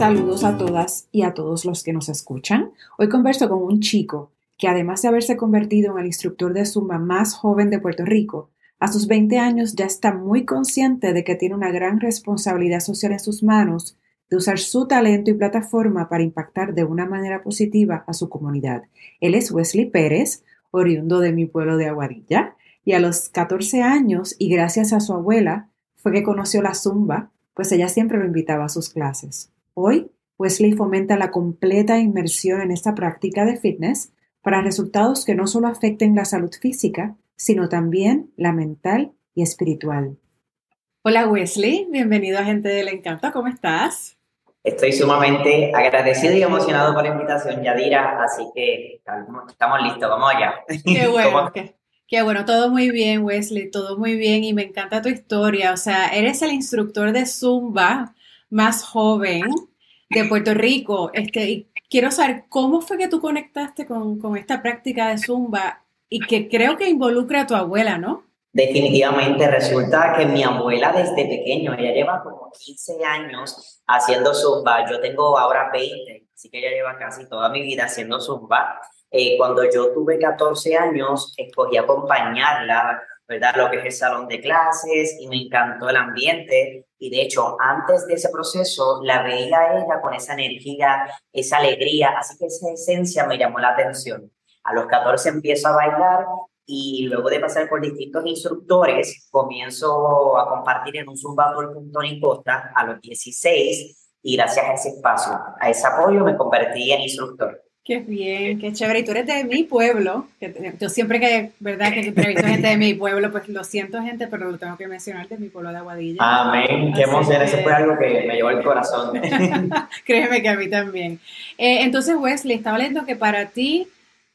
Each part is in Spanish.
Saludos a todas y a todos los que nos escuchan. Hoy converso con un chico que además de haberse convertido en el instructor de Zumba más joven de Puerto Rico, a sus 20 años ya está muy consciente de que tiene una gran responsabilidad social en sus manos de usar su talento y plataforma para impactar de una manera positiva a su comunidad. Él es Wesley Pérez, oriundo de mi pueblo de Aguadilla, y a los 14 años, y gracias a su abuela, fue que conoció la zumba, pues ella siempre lo invitaba a sus clases. Hoy, Wesley fomenta la completa inmersión en esta práctica de fitness para resultados que no solo afecten la salud física, sino también la mental y espiritual. Hola Wesley, bienvenido a Gente del Encanto, ¿cómo estás? Estoy sumamente agradecido y emocionado por la invitación, Yadira, así que estamos listos, vamos allá. Qué bueno, qué, bueno, todo muy bien, Wesley, todo muy bien y me encanta tu historia. O sea, eres el instructor de Zumba más joven de Puerto Rico. Este, y quiero saber cómo fue que tú conectaste con, con esta práctica de Zumba y que creo que involucra a tu abuela, ¿no? Definitivamente resulta que mi abuela desde pequeño, ella lleva como 15 años haciendo zumba, yo tengo ahora 20, así que ella lleva casi toda mi vida haciendo zumba. Eh, cuando yo tuve 14 años, escogí acompañarla, ¿verdad? Lo que es el salón de clases y me encantó el ambiente. Y de hecho, antes de ese proceso, la veía a ella con esa energía, esa alegría, así que esa esencia me llamó la atención. A los 14 empiezo a bailar y luego de pasar por distintos instructores, comienzo a compartir en un Zumba con Tony Costa a los 16 y gracias a ese espacio, a ese apoyo me convertí en instructor. Qué bien, qué chévere. Y tú eres de mi pueblo. Yo siempre que, ¿verdad? Que entrevisto gente de mi pueblo, pues lo siento, gente, pero lo tengo que mencionar de mi pueblo de Aguadilla. Amén. Qué emoción. Ese fue algo que me llevó el corazón. Créeme que a mí también. Eh, entonces, Wesley, estaba leyendo que para ti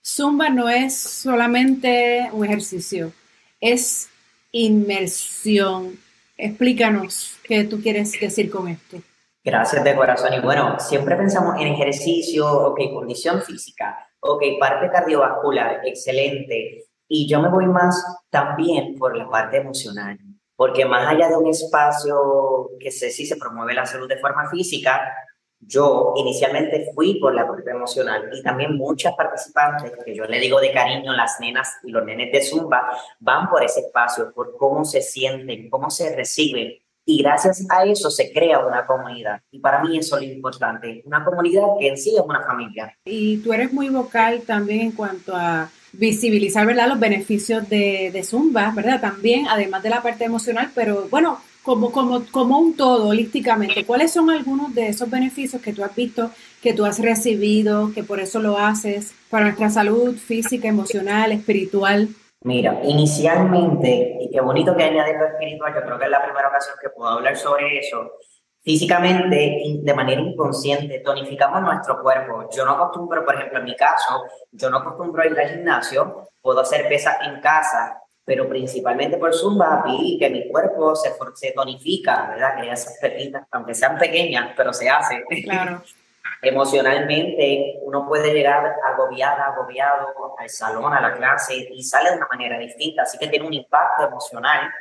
Zumba no es solamente un ejercicio, es inmersión. Explícanos qué tú quieres decir con esto. Gracias de corazón. Y bueno, siempre pensamos en ejercicio, ok, condición física, ok, parte cardiovascular, excelente. Y yo me voy más también por la parte emocional, porque más allá de un espacio que sé si se promueve la salud de forma física, yo inicialmente fui por la parte emocional y también muchas participantes, que yo le digo de cariño, las nenas y los nenes de Zumba, van por ese espacio, por cómo se sienten, cómo se reciben. Y gracias a eso se crea una comunidad. Y para mí eso es lo importante, una comunidad que en sí es una familia. Y tú eres muy vocal también en cuanto a visibilizar, ¿verdad?, los beneficios de, de Zumba, ¿verdad? También, además de la parte emocional, pero bueno, como, como, como un todo, holísticamente, ¿cuáles son algunos de esos beneficios que tú has visto, que tú has recibido, que por eso lo haces para nuestra salud física, emocional, espiritual? Mira, inicialmente, y qué bonito que añadir lo espiritual, yo creo que es la primera ocasión que puedo hablar sobre eso. Físicamente, de manera inconsciente, tonificamos nuestro cuerpo. Yo no acostumbro, por ejemplo, en mi caso, yo no acostumbro ir al gimnasio, puedo hacer pesas en casa, pero principalmente por Zumba vi que mi cuerpo se, se tonifica, ¿verdad? Que esas pepitas, aunque sean pequeñas, pero se hace. Claro. Emocionalmente uno puede llegar agobiada, agobiado al salón, a la clase y sale de una manera distinta, así que tiene un impacto emocional.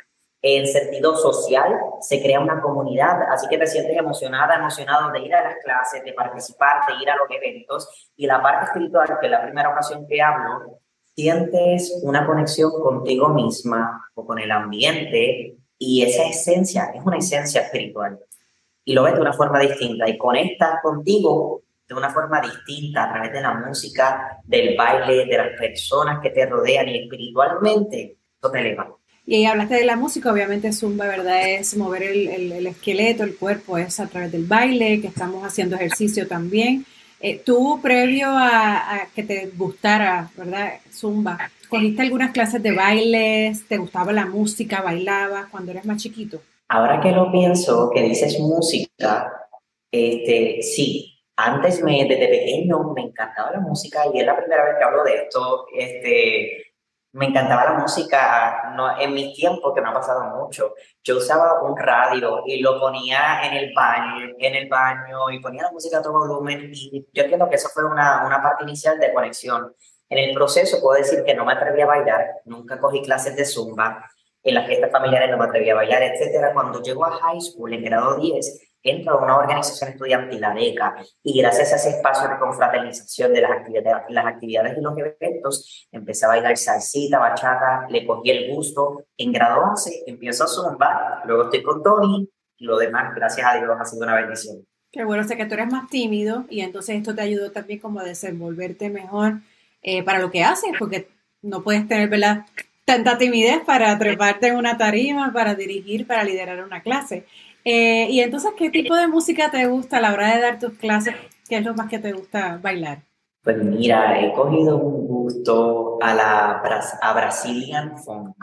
En sentido social, se crea una comunidad, así que te sientes emocionada, emocionado de ir a las clases, de participar, de ir a los eventos. Y la parte espiritual, que es la primera ocasión que hablo, sientes una conexión contigo misma o con el ambiente y esa esencia es una esencia espiritual y lo ves de una forma distinta y conectas contigo de una forma distinta a través de la música, del baile, de las personas que te rodean y espiritualmente eso te eleva. Y ahí hablaste de la música, obviamente Zumba, ¿verdad? Es mover el, el, el esqueleto, el cuerpo, es a través del baile, que estamos haciendo ejercicio también. Eh, tú, previo a, que te gustara, ¿verdad? Zumba, ¿cogiste algunas clases de bailes? ¿Te gustaba la música? ¿Bailabas cuando eras más chiquito? Ahora que lo pienso, que dices música, este, sí. Antes, me, desde pequeño, me encantaba la música y es la primera vez que hablo de esto. Este, me encantaba la música no, en mis tiempos, que no ha pasado mucho. Yo usaba un radio y lo ponía en el baño, en el baño y ponía la música a todo volumen y yo entiendo que eso fue una, una parte inicial de conexión. En el proceso puedo decir que no me atreví a bailar, nunca cogí clases de zumba, en las fiestas familiares no me atreví a bailar, etcétera. Cuando llego a high school, en grado 10, entro a una organización estudiantil, la DECA, y gracias a ese espacio de confraternización de las actividades, las actividades y los eventos, empecé a bailar salsita, bachata, le cogí el gusto. En grado 11 empiezo a zumba, luego estoy con Tony, y lo demás, gracias a Dios, ha sido una bendición. Qué bueno, sé que tú eres más tímido y entonces esto te ayudó también como a desenvolverte mejor eh, para lo que haces, porque no puedes tener, ¿verdad? Tanta timidez para treparte en una tarima, para dirigir, para liderar una clase. Eh, y entonces, ¿qué tipo de música te gusta a la hora de dar tus clases? ¿Qué es lo más que te gusta bailar? Pues mira, he cogido un gusto a la a Brazilian Funk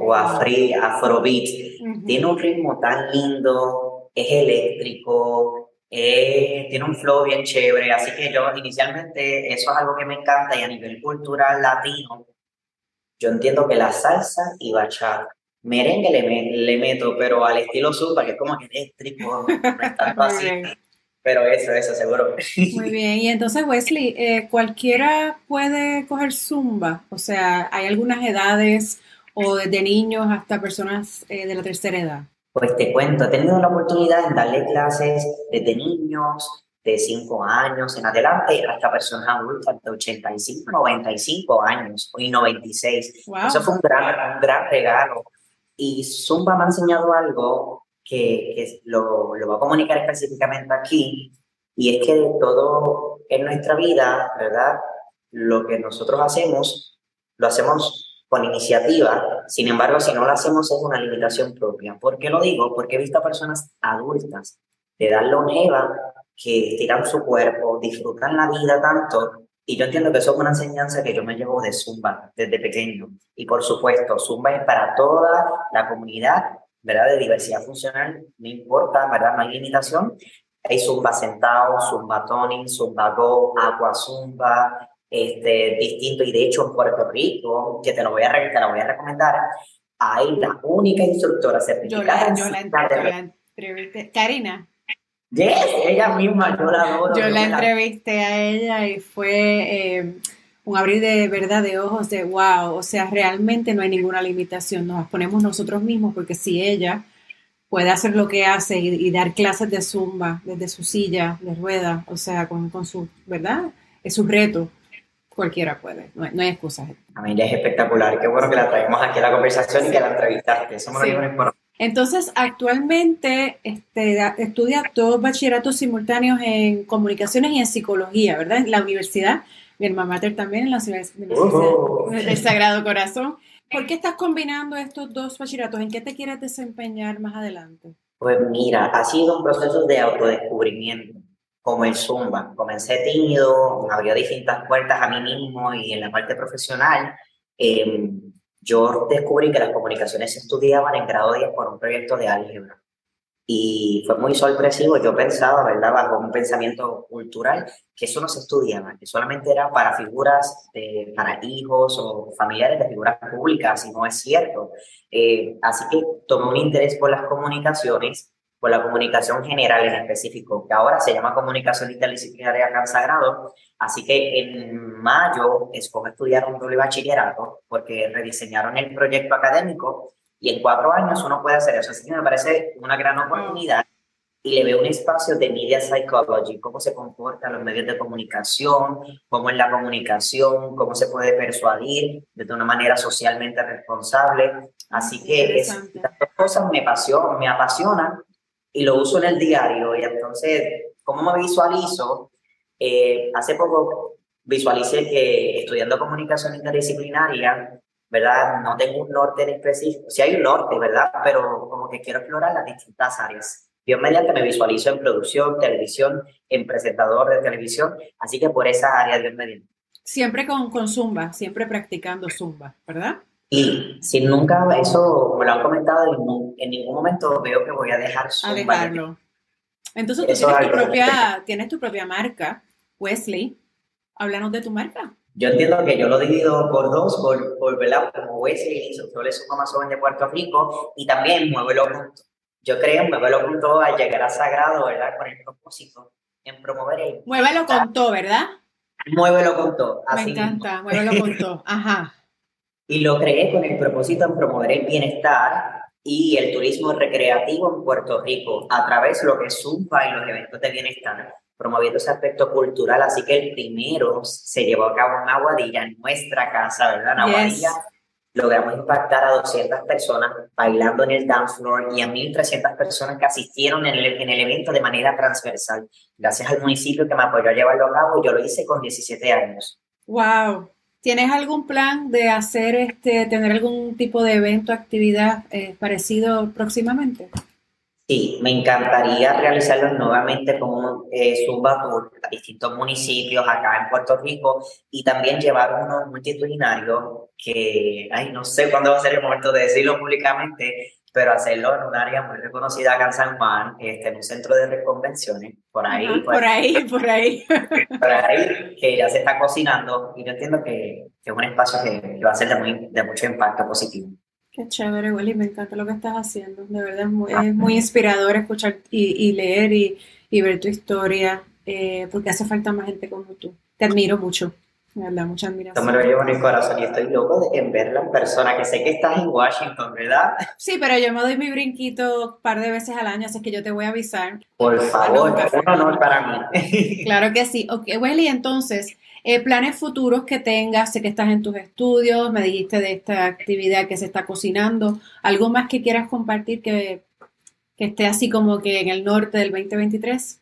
o a mm. free, Afrobeat. Tiene un ritmo tan lindo, es eléctrico, tiene un flow bien chévere, así que yo inicialmente eso es algo que me encanta y a nivel cultural latino yo entiendo que la salsa y bachata, merengue le, le meto, pero al estilo zumba, que es como que eléctrico, no es tan fácil. Pero eso, eso, seguro. Muy bien, y entonces Wesley, eh, ¿cualquiera puede coger zumba? O sea, ¿hay algunas edades o desde niños hasta personas eh, de la tercera edad? Pues te cuento, he tenido la oportunidad de darle clases desde niños, de 5 años en adelante hasta personas adultas de 85, 95 años y 96. Eso fue un gran, un gran regalo. Y Zumba me ha enseñado algo que, que lo, lo voy a comunicar específicamente aquí, y es que todo en nuestra vida, ¿verdad? Lo que nosotros hacemos, lo hacemos con iniciativa, sin embargo, si no lo hacemos es una limitación propia. ¿Por qué lo digo? Porque he visto a personas adultas de edad longeva que estiran su cuerpo, disfrutan la vida tanto. Y yo entiendo que eso es una enseñanza que yo me llevo de Zumba desde pequeño. Y por supuesto, Zumba es para toda la comunidad, ¿verdad? De diversidad funcional, no importa, ¿verdad? No hay limitación. Hay Zumba sentado, Zumba toning, Zumba go, agua Zumba, este, distinto. Y de hecho en Puerto Rico, que te lo voy a, te lo voy a recomendar, hay la única instructora certificada. Yo la, yo la Karina. Yes, ella misma, yo la adoro. Yo la entrevisté a ella y fue eh, un abrir de verdad de ojos de wow, o sea, realmente no hay ninguna limitación, nos ponemos nosotros mismos porque si ella puede hacer lo que hace y, dar clases de zumba desde su silla de rueda, o sea, con, con su, ¿verdad? Es su reto, cualquiera puede, no hay, excusas. A mí ella es espectacular, qué bueno que la traemos aquí a la conversación y que la entrevistaste, me sí. Entonces, actualmente este, estudia dos bachilleratos simultáneos en comunicaciones y en psicología, ¿verdad? En la universidad, mi hermana mater también en la Universidad oh. del Sagrado Corazón. ¿Por qué estás combinando estos dos bachilleratos? ¿En qué te quieres desempeñar más adelante? Pues mira, ha sido un proceso de autodescubrimiento, como el Zumba. Comencé tímido, abrió distintas puertas a mí mismo y en la parte profesional. Eh, yo descubrí que las comunicaciones se estudiaban en grado 10 por un proyecto de álgebra. Y fue muy sorpresivo. Yo pensaba, ¿verdad?, bajo un pensamiento cultural, que eso no se estudiaba, que solamente era para figuras, para hijos o familiares de figuras públicas, y no es cierto. Eh, así que tomé un interés por las comunicaciones por la comunicación general en específico, que ahora se llama comunicación interdisciplinaria consagrado. Así que en mayo escogí estudiar un doble bachillerato porque rediseñaron el proyecto académico y en cuatro años uno puede hacer eso. Así que me parece una gran oportunidad y le veo un espacio de media psychology, cómo se comportan los medios de comunicación, cómo es la comunicación, cómo se puede persuadir de una manera socialmente responsable. Así que estas dos cosas me, apasionan, me apasionan y lo uso en el diario. Y entonces, ¿cómo me visualizo? Eh, hace poco visualicé que estudiando comunicación interdisciplinaria, ¿verdad? No tengo un norte en específico. Sí hay un norte, ¿verdad? Pero como que quiero explorar las distintas áreas. Yo mediante me visualizo en producción, televisión, en presentador de televisión, así que por esa área, Dios mediante. Siempre con, con Zumba, siempre practicando Zumba, ¿verdad? Y si nunca eso me lo han comentado, en, ningún momento veo que voy a dejar su. A dejarlo. Entonces tú tienes tu, propia, tienes tu propia marca, Wesley. Háblanos de tu marca. Yo entiendo que yo lo divido por dos, por, por ¿verdad? Como Wesley, de Suma más joven de Puerto Rico, y también Muévelo Junto. Yo creo Muévelo Junto a llegar a Sagrado, ¿verdad? Con el propósito en promover el... Muévelo con todo, ¿verdad? Muévelo con todo. Me encanta, muévelo con todo. Ajá y lo creé con el propósito de promover el bienestar y el turismo recreativo en Puerto Rico a través de lo que es Zumba y los eventos de bienestar, promoviendo ese aspecto cultural. Así que el primero se llevó a cabo en Aguadilla, en nuestra casa, ¿verdad? En Aguadilla. Logramos impactar a 200 personas bailando en el dance floor y a 1.300 personas que asistieron en el, en el evento de manera transversal. Gracias al municipio que me apoyó a llevarlo a cabo, yo lo hice con 17 años. ¡Wow! ¿Tienes algún plan de hacer, este, tener algún tipo de evento, actividad eh, parecido próximamente? Sí, me encantaría realizarlo nuevamente como eh, Zumba por distintos municipios acá en Puerto Rico y también llevar uno multitudinario que, ay, no sé cuándo va a ser el momento de decirlo públicamente, pero hacerlo en un área muy reconocida acá en San Juan, este, en un centro de reconvenciones, por ahí. por, ahí, por ahí. Por ahí, que ya se está cocinando y yo entiendo que, que es un espacio que, va a ser de, muy, de mucho impacto positivo. Qué chévere, Willy, me encanta lo que estás haciendo. De verdad es muy, es muy inspirador escuchar y, y leer y, y, ver tu historia, eh, porque hace falta más gente como tú. Te admiro mucho. Me da mucha admiración. me lo llevo en el corazón y estoy loco de en verla en persona, que sé que estás en Washington, ¿verdad? Sí, pero yo me doy mi brinquito un par de veces al año, así que yo te voy a avisar. Por favor, es un honor para mí. Claro que sí. Ok, Wesley, entonces, eh, planes futuros que tengas, sé que estás en tus estudios, me dijiste de esta actividad que se está cocinando, ¿algo más que quieras compartir que, que esté así como que en el norte del 2023?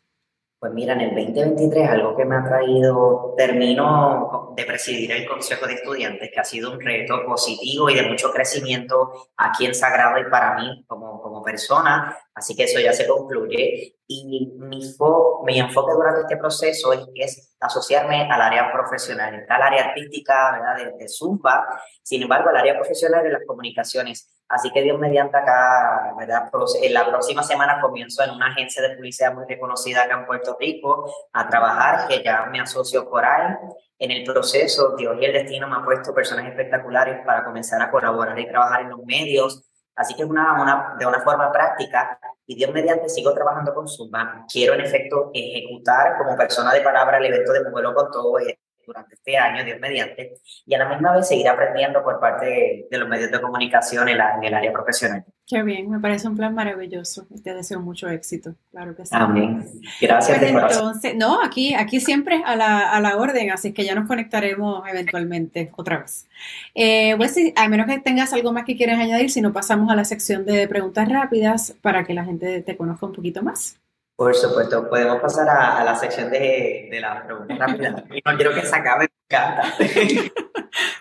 Pues mira, en el 2023 algo que me ha traído, termino de presidir el Consejo de Estudiantes, que ha sido un reto positivo y de mucho crecimiento aquí en Sagrado y para mí como, como persona, así que eso ya se concluye. Y mi, fo mi enfoque durante este proceso es, asociarme al área profesional, el área artística ¿verdad? De, de Zumba, sin embargo, el área profesional de las comunicaciones Así que Dios mediante acá, ¿verdad? En la próxima semana comienzo en una agencia de publicidad muy reconocida acá en Puerto Rico a trabajar, que ya me asocio por ahí. En el proceso, Dios y el destino me han puesto personas espectaculares para comenzar a colaborar y trabajar en los medios. Así que una, una, de una forma práctica, y Dios mediante sigo trabajando con Zumba. Quiero en efecto ejecutar como persona de palabra el evento de Modelo con Todo durante este año, Dios mediante, y a la misma vez seguir aprendiendo por parte de, los medios de comunicación en, en, el área profesional. Qué bien, me parece un plan maravilloso. Te deseo mucho éxito, claro que sí. Amén. Gracias. Pues entonces, no, aquí, aquí siempre a la, a la, orden, así que ya nos conectaremos eventualmente otra vez. Eh, pues, a menos que tengas algo más que quieras añadir, si no pasamos a la sección de preguntas rápidas para que la gente te conozca un poquito más. Por supuesto, podemos pasar a, la sección de, de las preguntas rápidas. No quiero que se acabe, me encanta.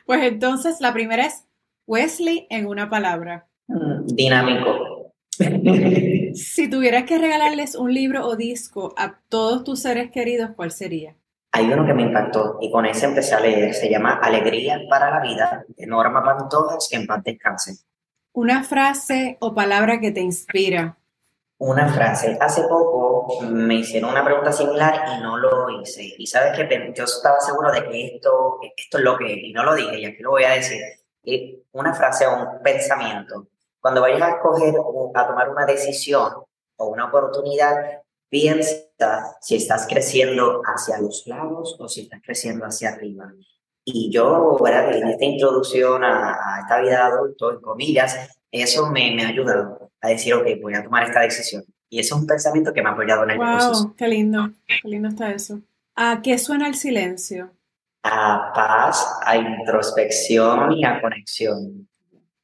Pues entonces, la primera es Wesley en una palabra. Mm, dinámico. Si tuvieras que regalarles un libro o disco a todos tus seres queridos, ¿cuál sería? Hay uno que me impactó y con ese empecé a leer. Se llama Alegría para la Vida, de Norma Pantojas, que en paz descanse. Una frase o palabra que te inspira una frase. Hace poco me hicieron una pregunta similar y no lo hice. Y sabes que yo estaba seguro de que esto, esto es lo que, y no lo dije, y aquí lo voy a decir. Una frase o un pensamiento. Cuando vayas a escoger o a tomar una decisión o una oportunidad, piensa si estás creciendo hacia los lados o si estás creciendo hacia arriba. Y yo, ¿verdad? en esta introducción a, a esta vida de adulto, en comillas, eso me, me ha ayudado a decir, ok, voy a tomar esta decisión. Y ese es un pensamiento que me ha apoyado en el wow, proceso. qué lindo, qué lindo está eso. ¿A qué suena el silencio? A paz, a introspección y a conexión.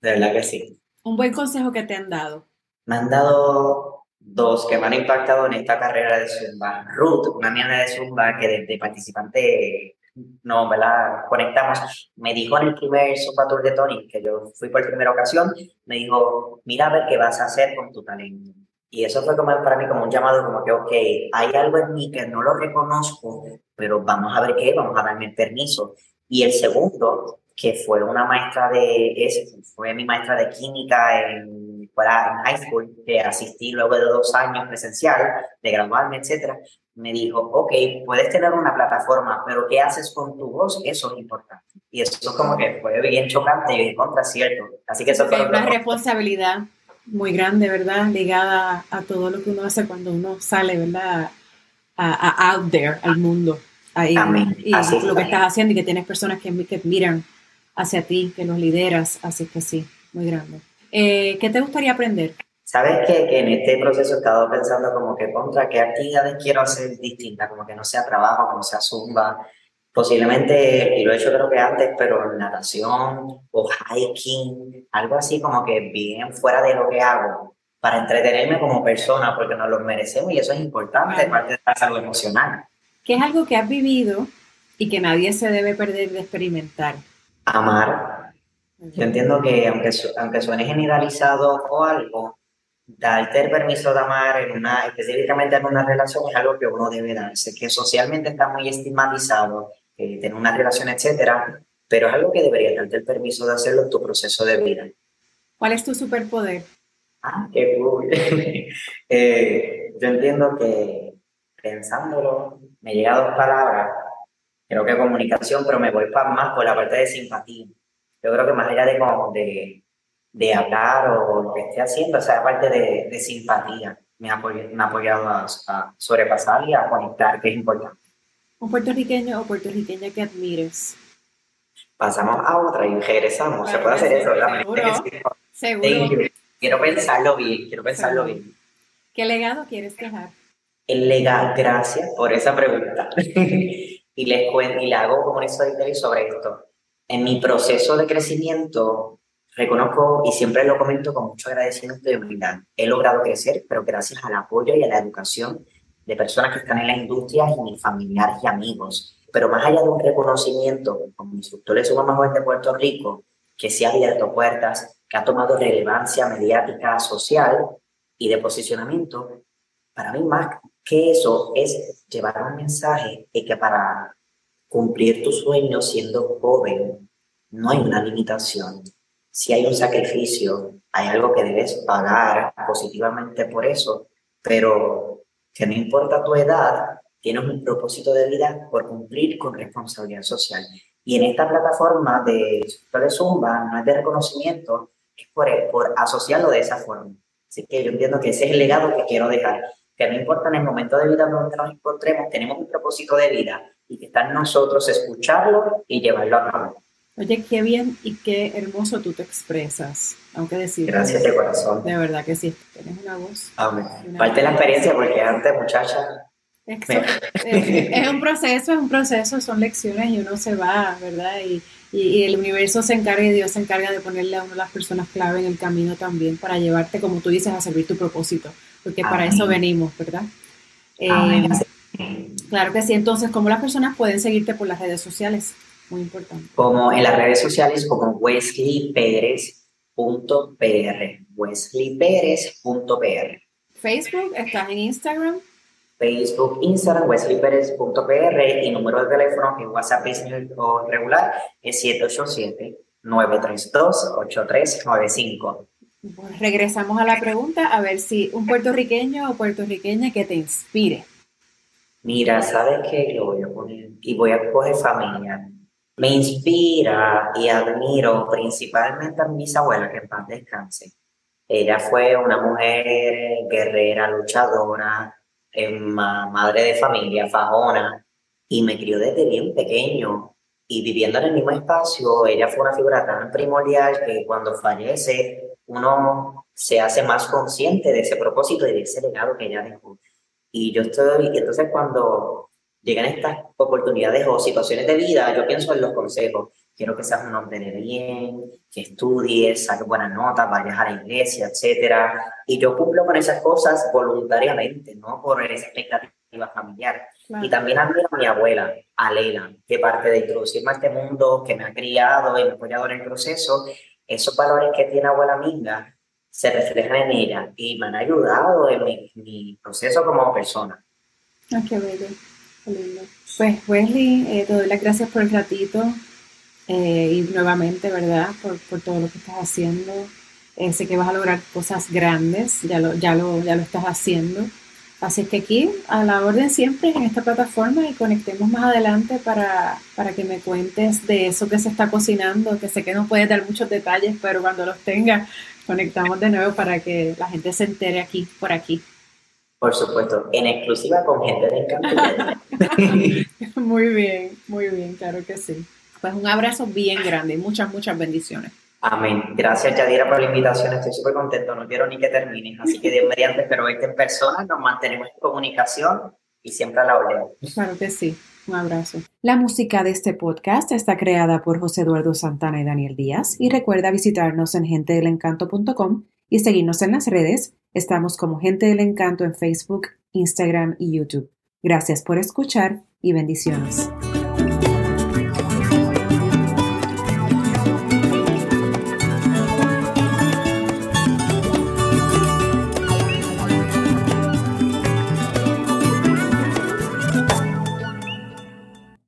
De verdad que sí. Un buen consejo que te han dado. Me han dado dos que me han impactado en esta carrera de Zumba. Ruth, una niña de Zumba que desde participante no, ¿verdad? Conectamos. Me dijo en el primer Zumba Tour de Tony, que yo fui por primera ocasión, me dijo, mira a ver qué vas a hacer con tu talento. Y eso fue como para mí como un llamado, como que, ok, hay algo en mí que no lo reconozco, pero vamos a ver qué, vamos a darme el permiso. Y el segundo, que fue una maestra de, ese, fue mi maestra de química en en high school, que asistí luego de dos años presencial, de graduarme, etcétera, me dijo, ok, puedes tener una plataforma, pero ¿qué haces con tu voz? Eso es importante. Y eso como que fue bien chocante y contra cierto. Así que eso fue... una responsabilidad muy grande, ¿verdad? Ligada a todo lo que uno hace cuando uno sale, ¿verdad? A, out there, al mundo. Ahí, y lo que estás haciendo y que tienes personas que, que miran hacia ti, que los lideras, así que sí, muy grande. Eh, ¿Qué te gustaría aprender? Sabes que, que, en este proceso he estado pensando como que contra qué actividades quiero hacer distintas, como que no sea trabajo, que no sea zumba, posiblemente, y lo he hecho creo que antes, pero natación o hiking, algo así como que bien fuera de lo que hago, para entretenerme como persona, porque nos lo merecemos y eso es importante, parte de la salud emocional. ¿Qué es algo que has vivido y que nadie se debe perder de experimentar? Amar. Yo entiendo que aunque, aunque suene generalizado o algo, darte el permiso de amar en una, específicamente en una relación es algo que uno debe darse, que socialmente está muy estigmatizado, eh, tener una relación, etcétera, pero es algo que deberías darte el permiso de hacerlo en tu proceso de vida. ¿Cuál es tu superpoder? Ah, qué cool. eh, yo entiendo que pensándolo, me llega dos palabras, creo que comunicación, pero me voy más por la parte de simpatía. Yo creo que más allá de, de, de hablar o lo que esté haciendo, esa parte de, de simpatía me ha, apoyado, me ha apoyado a, a, sobrepasar y a conectar, que es importante. ¿Un puertorriqueño o puertorriqueña que admires? Pasamos a otra y regresamos. Se puede hacer eso. Seguro. Seguro. Quiero pensarlo bien, quiero pensarlo bien. ¿Qué legado quieres dejar? El legado, gracias por esa pregunta. y les cuento, y le hago como un storytelling sobre esto. En mi proceso de crecimiento, reconozco y siempre lo comento con mucho agradecimiento y humildad. He logrado crecer, pero gracias al apoyo y a la educación de personas que están en la industria y mis familiares y amigos. Pero más allá de un reconocimiento, como instructor de Suma Joven de Puerto Rico, que se ha abierto puertas, que ha tomado relevancia mediática, social y de posicionamiento, para mí más que eso es llevar un mensaje de que para cumplir tus sueños siendo joven no hay una limitación. Si hay un sacrificio, hay algo que debes pagar positivamente por eso, pero que no importa tu edad, tienes un propósito de vida por cumplir con responsabilidad social. Y en esta plataforma de, de Zumba no es de reconocimiento, es por, por asociarlo de esa forma. Así que yo entiendo que ese es el legado que quiero dejar, que no importa en el momento de vida donde nos encontremos, tenemos un propósito de vida y que está en nosotros escucharlo y llevarlo a cabo. Oye, qué bien y qué hermoso tú te expresas, aunque decir. Gracias de corazón. De verdad que sí, tienes una voz. Amén. Parte de la experiencia, porque antes, muchacha. Es, un proceso, es un proceso, son lecciones y uno se va, ¿verdad? Y, y, el universo se encarga y Dios se encarga de ponerle a una de las personas clave en el camino también para llevarte, como tú dices, a servir tu propósito, porque para eso venimos, ¿verdad? Eh, claro que sí, entonces, ¿cómo las personas pueden seguirte por las redes sociales? Muy importante. Como en las redes sociales, como wesleyperez.pr, wesleyperez.pr. Facebook, ¿estás en Instagram? Facebook, Instagram, wesleyperez.pr y número de teléfono que WhatsApp es regular es 787-932-8395. Pues regresamos a la pregunta, a ver si un puertorriqueño o puertorriqueña que te inspire. Mira, ¿sabes qué? Lo voy a poner y voy a coger familia. Me inspira y admiro principalmente a mis abuelas, que en paz descanse. Ella fue una mujer guerrera, luchadora, madre de familia, fajona, y me crió desde bien pequeño. Y viviendo en el mismo espacio, ella fue una figura tan primordial que cuando fallece, uno se hace más consciente de ese propósito y de ese legado que ella dejó. Y yo estoy, y entonces cuando llegan estas oportunidades o situaciones de vida, yo pienso en los consejos. Quiero que seas un hombre de bien, que estudies, saques buenas notas, vayas a la iglesia, etc. Y yo cumplo con esas cosas voluntariamente, no por esa expectativa familiar. Y también admiro a mi abuela, a Leila, que parte de introducirme a este mundo, que me ha criado y me ha apoyado en el proceso. Esos valores que tiene abuela Minga se reflejan en ella y me han ayudado en mi, proceso como persona. Ah, qué bello. Pues Wesley, eh, te doy las gracias por el ratito eh, y nuevamente, ¿verdad? Por, por, todo lo que estás haciendo. Eh, sé que vas a lograr cosas grandes, ya lo, ya, lo, ya lo estás haciendo. Así que aquí, a la orden siempre en esta plataforma y conectemos más adelante para, para que me cuentes de eso que se está cocinando, que sé que no puedes dar muchos detalles, pero cuando los tengas, conectamos de nuevo para que la gente se entere aquí, por aquí. Por supuesto, en exclusiva con gente de muy bien, muy bien, claro que sí. Pues un abrazo bien grande y muchas, muchas bendiciones. Amén. Gracias, Yadira, por la invitación. Estoy súper contento. No quiero ni que termine. Así que, Dios mediante, espero verte en persona. Nos mantenemos en comunicación y siempre a la orden. Claro que sí. Un abrazo. La música de este podcast está creada por José Eduardo Santana y Daniel Díaz. Y recuerda visitarnos en gentedelencanto.com y seguirnos en las redes. Estamos como Gente del Encanto en Facebook, Instagram y YouTube. Gracias por escuchar y bendiciones.